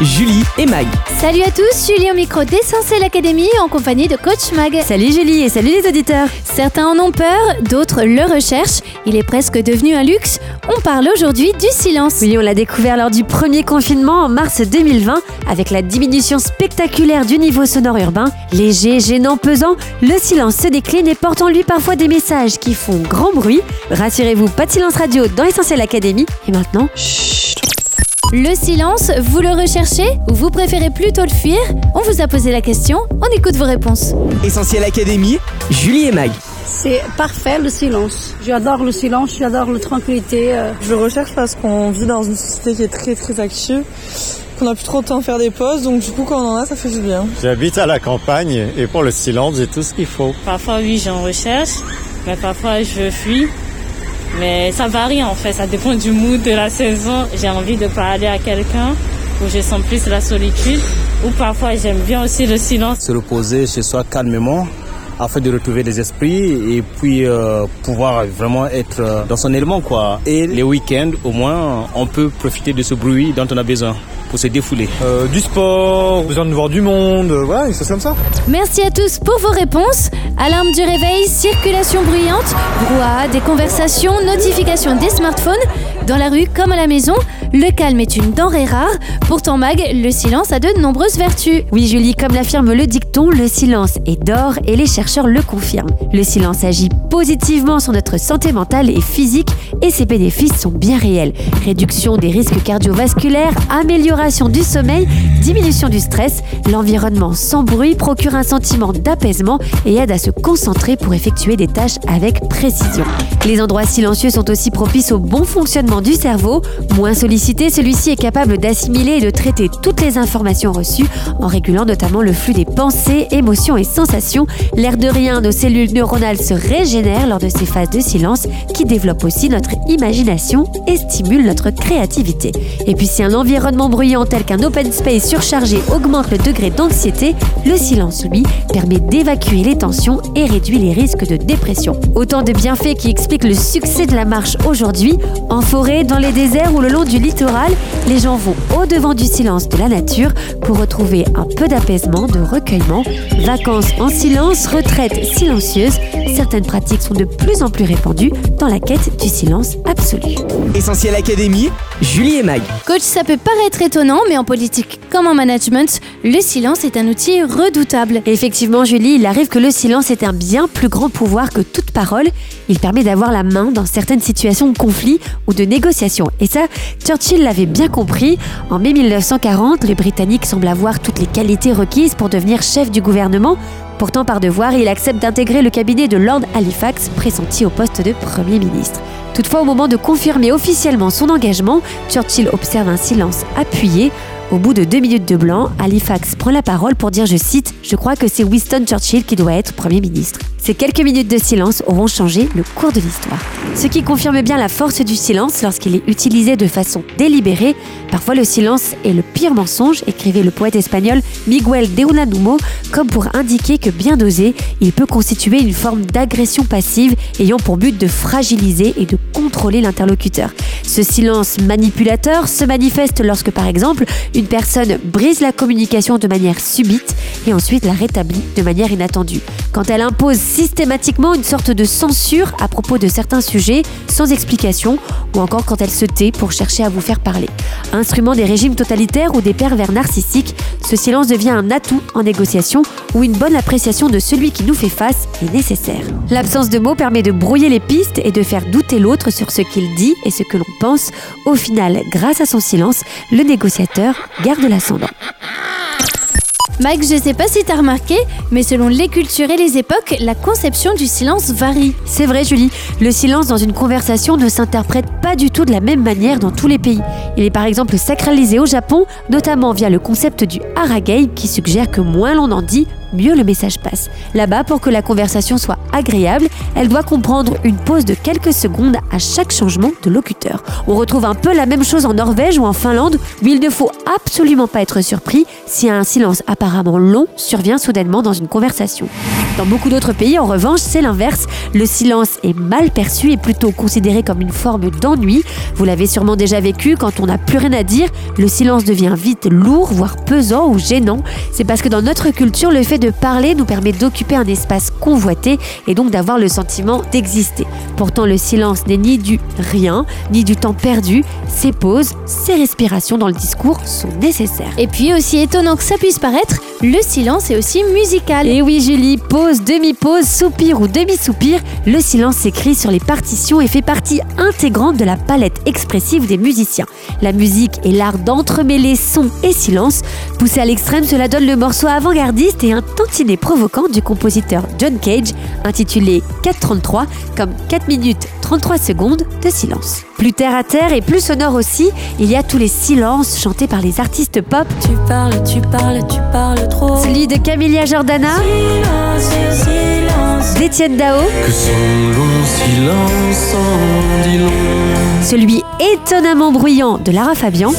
Julie et Mag. Salut à tous, Julie au micro d'Essentiel Academy en compagnie de Coach Mag. Salut Julie et salut les auditeurs. Certains en ont peur, d'autres le recherchent. Il est presque devenu un luxe. On parle aujourd'hui du silence. Oui, on l'a découvert lors du premier confinement en mars 2020 avec la diminution spectaculaire du niveau sonore urbain. Léger, gênant, pesant, le silence se décline et porte en lui parfois des messages qui font grand bruit. Rassurez-vous, pas de silence radio dans Essentiel Academy. Et maintenant, Le silence, vous le recherchez ou vous préférez plutôt le fuir On vous a posé la question, on écoute vos réponses. Essentiel Académie. Julie et Mag. C'est parfait le silence. J'adore le silence, j'adore la tranquillité. euh. Je le recherche parce qu'on vit dans une société qui est très très active, qu'on a plus trop de temps à faire des pauses, donc du coup quand on en a, ça fait du bien. J'habite à la campagne et pour le silence, j'ai tout ce qu'il faut. Parfois, oui, j'en recherche, mais parfois, je fuis. Mais ça varie en fait, ça dépend du mood de la saison. J'ai envie de parler à quelqu'un où je sens plus la solitude. Ou parfois, j'aime bien aussi le silence. se reposer chez soi calmement afin de retrouver les esprits et puis euh, pouvoir vraiment être euh, dans son élément quoi. Et les week-ends au moins on peut profiter de ce bruit dont on a besoin pour se défouler. Euh, du sport, besoin de voir du monde, voilà, ça c'est comme ça. Merci à tous pour vos réponses. Alarme du réveil, circulation bruyante, brouhaha, des conversations, notifications des smartphones. Dans la rue comme à la maison, le calme est une denrée rare. Pourtant, Mag, le silence a de nombreuses vertus. oui Julie, comme l'affirme le dicton, le silence est d'or et les chercheurs le confirment. Le silence agit positivement sur notre santé mentale et physique et ses bénéfices sont bien réels. Réduction des risques cardiovasculaires, amélioration du sommeil, diminution du stress, l'environnement sans bruit procure un sentiment d'apaisement et aide à se concentrer pour effectuer des tâches avec précision. Les endroits silencieux sont aussi propices au bon fonctionnement du cerveau. Moins sollicité, celui-ci est capable d'assimiler et de traiter toutes les informations reçues en régulant notamment le flux des pensées, émotions et sensations. L'air de rien, nos cellules neuronales se régénèrent lors de ces phases de silence qui développent aussi notre imagination et stimulent notre créativité. Et puis si un environnement bruyant tel qu'un open space surchargé augmente le degré d'anxiété, le silence, lui, permet d'évacuer les tensions et réduit les risques de dépression. Autant de bienfaits qui expliquent le succès de la marche aujourd'hui. En forêt, dans les déserts ou le long du littoral, les gens vont au-devant du silence de la nature pour retrouver un peu d'apaisement, de recueillement. Vacances en silence, retraite silencieuse, certaines pratiques sont de plus en plus répandues dans la quête du silence absolu. Essentiel Académie. Julie et Mag. Coach, ça peut paraître étonnant, mais en politique comme en management, le silence est un outil redoutable. Et Effectivement, Julie, il arrive que le silence ait un bien plus grand pouvoir que toute parole. Il permet d'avoir la main dans certaines situations de conflit ou de négociation. Et ça, Churchill l'avait bien compris. En mai 1940, les Britanniques semblent avoir toutes les qualités requises pour devenir chef du gouvernement. Pourtant, par devoir, il accepte d'intégrer le cabinet de Lord Halifax, pressenti au poste de Premier ministre. Toutefois, au moment de confirmer officiellement son engagement, Churchill observe un silence appuyé. Au bout de deux minutes de blanc, Halifax prend la parole pour dire, je cite, Je crois que c'est Winston Churchill qui doit être Premier ministre. Ces quelques minutes de silence auront changé le cours de l'histoire. Ce qui confirme bien la force du silence lorsqu'il est utilisé de façon délibérée. Parfois, le silence est le pire mensonge, écrivait le poète espagnol Miguel de Unamuno, comme pour indiquer que bien dosé, il peut constituer une forme d'agression passive ayant pour but de fragiliser et de contrôler l'interlocuteur. Ce silence manipulateur se manifeste lorsque, par exemple, une personne brise la communication de manière subite et ensuite la rétablit de manière inattendue. Quand elle impose systématiquement une sorte de censure à propos de certains sujets sans explication ou encore quand elle se tait pour chercher à vous faire parler. Instrument des régimes totalitaires ou des pervers narcissiques, ce silence devient un atout en négociation où une bonne appréciation de celui qui nous fait face est nécessaire. L'absence de mots permet de brouiller les pistes et de faire douter l'autre sur ce qu'il dit et ce que l'on pense. Au final, grâce à son silence, le négociateur garde l'ascendant. Mag, je sais pas si t'as remarqué, mais selon les cultures et les époques, la conception du silence varie. C'est vrai Julie, le silence dans une conversation ne s'interprète pas du tout de la même manière dans tous les pays. Il est par exemple sacralisé au Japon, notamment via le concept du haragei qui suggère que moins l'on en dit, mieux le message passe. Là-bas, pour que la conversation soit agréable, elle doit comprendre une pause de quelques secondes à chaque changement de locuteur. On retrouve un peu la même chose en Norvège ou en Finlande, où il ne faut absolument pas être surpris si un silence apparemment long survient soudainement dans une conversation. Dans beaucoup d'autres pays, en revanche, c'est l'inverse. Le silence est mal perçu et plutôt considéré comme une forme d'ennui. Vous l'avez sûrement déjà vécu, quand on n'a plus rien à dire, le silence devient vite lourd, voire pesant ou gênant. C'est parce que dans notre culture, le fait de parler nous permet d'occuper un espace convoité et donc d'avoir le sentiment d'exister. Pourtant, le silence n'est ni du rien, ni du temps perdu. Ces pauses, ces respirations dans le discours sont nécessaires. Et puis, aussi étonnant que ça puisse paraître, le silence est aussi musical. Et oui, Julie, pause, demi-pause, soupir ou demi-soupir, le silence s'écrit sur les partitions et fait partie intégrante de la palette expressive des musiciens. La musique est l'art d'entremêler son et silence. Poussé à l'extrême, cela donne le morceau avant-gardiste et un tantinet provoquant du compositeur John Cage, intitulé 433, comme 4 minutes 33 secondes de silence. Plus terre à terre et plus sonore aussi, il y a tous les silences chantés par les artistes pop. Tu parles, tu parles, tu parles trop. Celui de Camilla Jordana, Silence, silence. d'Étienne Dao, Que son long silence en dit long. celui étonnamment bruyant de Lara Fabian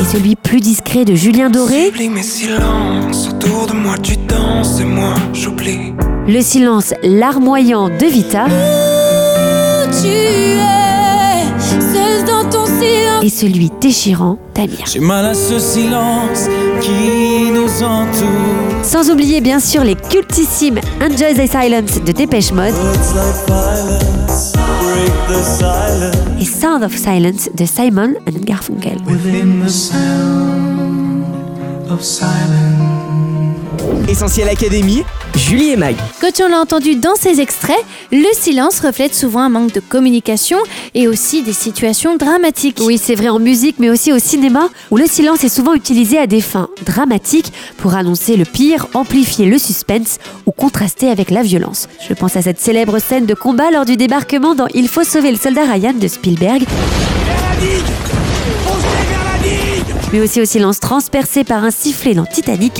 et celui plus discret de Julien Doré. Sublime et silence, autour de moi tu danses et moi j'oublie. Le silence larmoyant de Vita Tu es seul dans ton silence. et celui déchirant d'Amir. J'ai mal à ce silence qui nous entoure. Sans oublier bien sûr les cultissimes Enjoy the Silence de Dépêche Mode The silence. et Sound of Silence de Simon and Garfunkel. Within the sound of silence. Essentiel Académie, Julie et Mag. Quand on l'a entendu dans ces extraits, le silence reflète souvent un manque de communication et aussi des situations dramatiques. Oui, c'est vrai en musique, mais aussi au cinéma, où le silence est souvent utilisé à des fins dramatiques pour annoncer le pire, amplifier le suspense ou contraster avec la violence. Je pense à cette célèbre scène de combat lors du débarquement dans Il faut sauver le soldat Ryan de Spielberg. Mais aussi au silence transpercé par un sifflet dans Titanic,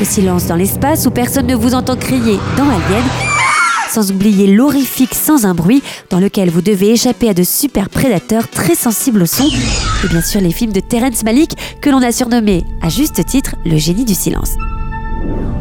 au silence dans l'espace où personne ne vous entend crier dans Alien, sans oublier l'horrifique sans un bruit dans lequel vous devez échapper à de super prédateurs très sensibles au son, et bien sûr les films de Terrence Malick que l'on a surnommé à juste titre le génie du silence.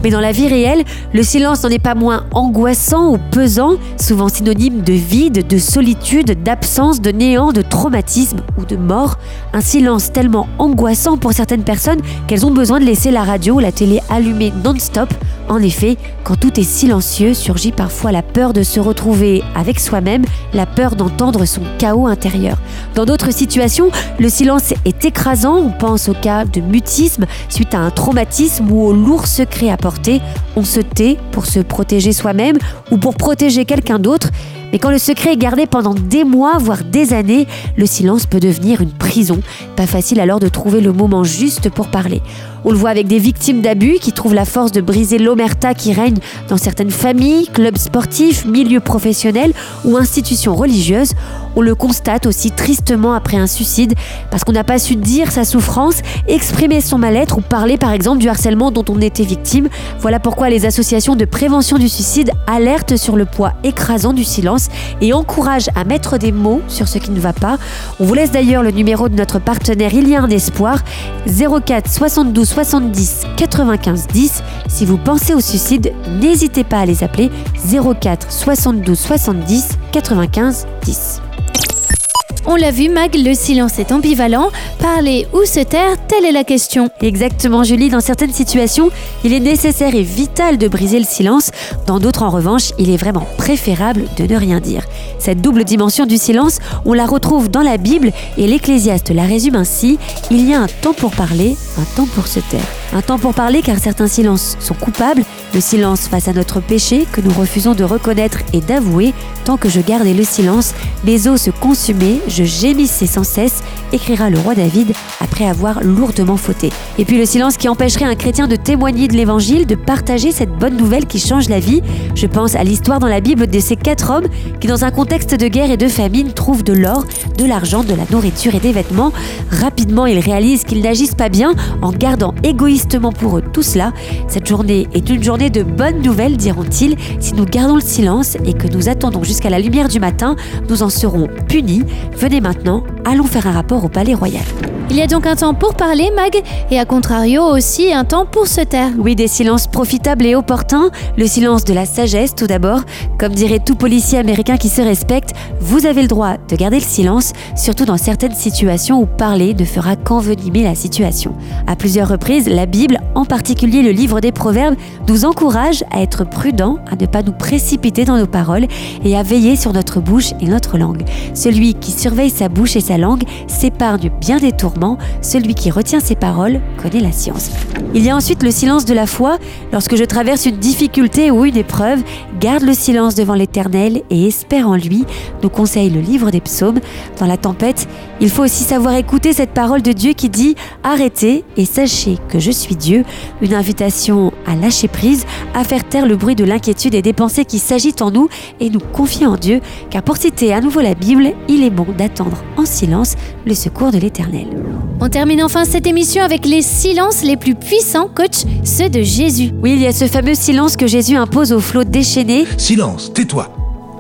Mais dans la vie réelle, le silence n'en est pas moins angoissant ou pesant, souvent synonyme de vide, de solitude, d'absence, de néant, de traumatisme ou de mort. Un silence tellement angoissant pour certaines personnes qu'elles ont besoin de laisser la radio ou la télé allumée non-stop. En effet, quand tout est silencieux, surgit parfois la peur de se retrouver avec soi-même, la peur d'entendre son chaos intérieur. Dans d'autres situations, le silence est écrasant. On pense au cas de mutisme suite à un traumatisme ou au lourd secret à porter. On se tait pour se protéger soi-même ou pour protéger quelqu'un d'autre. Mais quand le secret est gardé pendant des mois, voire des années, le silence peut devenir une prison. Pas facile alors de trouver le moment juste pour parler. On le voit avec des victimes d'abus qui trouvent la force de briser l'omerta qui règne dans certaines familles, clubs sportifs, milieux professionnels ou institutions religieuses. On le constate aussi tristement après un suicide parce qu'on n'a pas su dire sa souffrance, exprimer son mal-être ou parler par exemple du harcèlement dont on était victime. Voilà pourquoi les associations de prévention du suicide alertent sur le poids écrasant du silence et encouragent à mettre des mots sur ce qui ne va pas. On vous laisse d'ailleurs le numéro de notre partenaire Il y a un espoir 04 72 70 95 10. Si vous pensez au suicide, n'hésitez pas à les appeler 04 72 70 95 10. On l'a vu, Mag, le silence est ambivalent. Parler ou se taire, telle est la question. Exactement, Julie. Dans certaines situations, il est nécessaire et vital de briser le silence. Dans d'autres, en revanche, il est vraiment préférable de ne rien dire. Cette double dimension du silence, on la retrouve dans la Bible et l'Ecclésiaste la résume ainsi il y a un temps pour parler, un temps pour se taire. Un temps pour parler car certains silences sont coupables, le silence face à notre péché que nous refusons de reconnaître et d'avouer. Tant que je gardais le silence, mes os se consumaient, je gémissais sans cesse, écrira le roi David après avoir lourdement fauté. Et puis le silence qui empêcherait un chrétien de témoigner de l'évangile, de partager cette bonne nouvelle qui change la vie. Je pense à l'histoire dans la Bible de ces quatre hommes qui, dans un contexte de guerre et de famine, trouvent de l'or, de l'argent, de la nourriture et des vêtements. Rapidement, ils réalisent qu'ils n'agissent pas bien en gardant égoïstement tristement pour eux tout cela, cette journée est une journée de bonnes nouvelles, diront-ils. Si nous gardons le silence et que nous attendons jusqu'à la lumière du matin, nous en serons punis. Venez maintenant, allons faire un rapport au Palais Royal. Il y a donc un temps pour parler, Mag, et à contrario aussi un temps pour se taire. Oui, des silences profitables et opportuns. Le silence de la sagesse, tout d'abord. Comme dirait tout policier américain qui se respecte, vous avez le droit de garder le silence, surtout dans certaines situations où parler ne fera qu'envenimer la situation. À plusieurs reprises, la Bible, en particulier le livre des Proverbes, nous encourage à être prudents, à ne pas nous précipiter dans nos paroles et à veiller sur notre bouche et notre langue. Celui qui surveille sa bouche et sa langue s'épargne bien des tourments celui qui retient ses paroles connaît la science. Il y a ensuite le silence de la foi. Lorsque je traverse une difficulté ou une épreuve, garde le silence devant l'Éternel et espère en lui, nous conseille le livre des psaumes. Dans la tempête, il faut aussi savoir écouter cette parole de Dieu qui dit ⁇ Arrêtez et sachez que je suis Dieu ⁇ une invitation à lâcher prise, à faire taire le bruit de l'inquiétude et des pensées qui s'agitent en nous et nous confier en Dieu, car pour citer à nouveau la Bible, il est bon d'attendre en silence le secours de l'Éternel. On termine enfin cette émission avec les silences les plus puissants, coach, ceux de Jésus. Oui, il y a ce fameux silence que Jésus impose au flot déchaîné. Silence, tais-toi.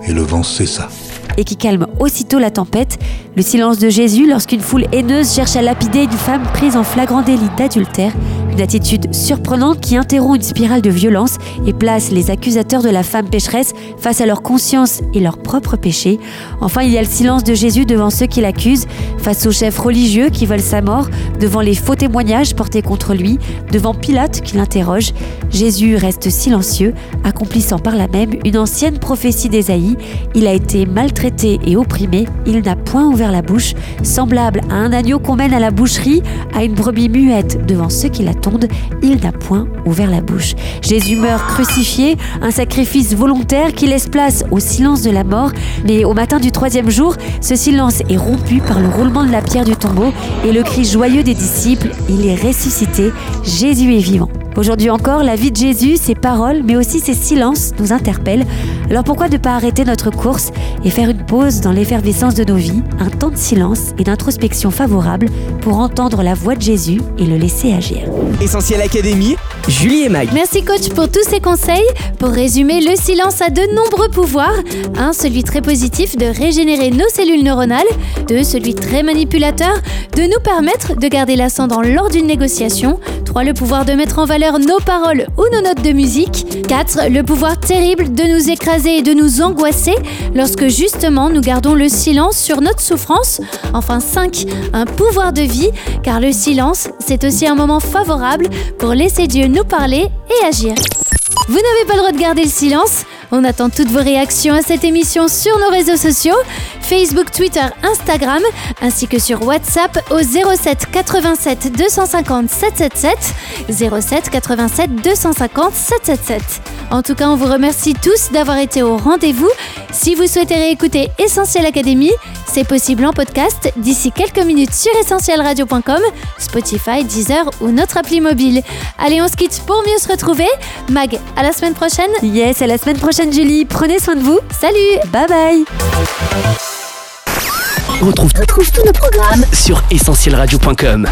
Et le vent cessa et qui calme aussitôt la tempête, le silence de Jésus lorsqu'une foule haineuse cherche à lapider une femme prise en flagrant délit d'adultère, une attitude surprenante qui interrompt une spirale de violence et place les accusateurs de la femme pécheresse face à leur conscience et leur propre péché. Enfin, il y a le silence de Jésus devant ceux qui l'accusent, face aux chefs religieux qui veulent sa mort, devant les faux témoignages portés contre lui, devant Pilate qui l'interroge. Jésus reste silencieux, accomplissant par là même une ancienne prophétie d'Ésaïe. Il a été maltraité et opprimé, il n'a point ouvert la bouche, semblable à un agneau qu'on mène à la boucherie, à une brebis muette devant ceux qui l'attendent, il n'a point ouvert la bouche. Jésus meurt crucifié, un sacrifice volontaire qui laisse place au silence de la mort, mais au matin du troisième jour, ce silence est rompu par le roulement de la pierre du tombeau et le cri joyeux des disciples, il est ressuscité, Jésus est vivant. Aujourd'hui encore, la vie de Jésus, ses paroles, mais aussi ses silences nous interpellent. Alors pourquoi ne pas arrêter notre course et faire une pause dans l'effervescence de nos vies, un temps de silence et d'introspection favorable pour entendre la voix de Jésus et le laisser agir? Essentiel Académie, Julie et Mag. Merci coach pour tous ces conseils. Pour résumer, le silence a de nombreux pouvoirs. Un, celui très positif de régénérer nos cellules neuronales. Deux, celui très manipulateur de nous permettre de garder l'ascendant lors d'une négociation. 3. Le pouvoir de mettre en valeur nos paroles ou nos notes de musique. 4. Le pouvoir terrible de nous écraser et de nous angoisser lorsque justement nous gardons le silence sur notre souffrance. Enfin 5. Un pouvoir de vie car le silence, c'est aussi un moment favorable pour laisser Dieu nous parler et agir. Vous n'avez pas le droit de garder le silence on attend toutes vos réactions à cette émission sur nos réseaux sociaux, Facebook, Twitter, Instagram, ainsi que sur WhatsApp au 07 87 250 777 07 87 250 777. En tout cas, on vous remercie tous d'avoir été au rendez-vous. Si vous souhaitez réécouter Essentiel Académie, c'est possible en podcast d'ici quelques minutes sur essentielradio.com, Spotify, Deezer ou notre appli mobile. Allez, on se quitte pour mieux se retrouver. Mag, à la semaine prochaine. Yes, à la semaine prochaine Julie. Prenez soin de vous. Salut. Bye bye. On retrouve, tous nos programmes sur essentielradio.com.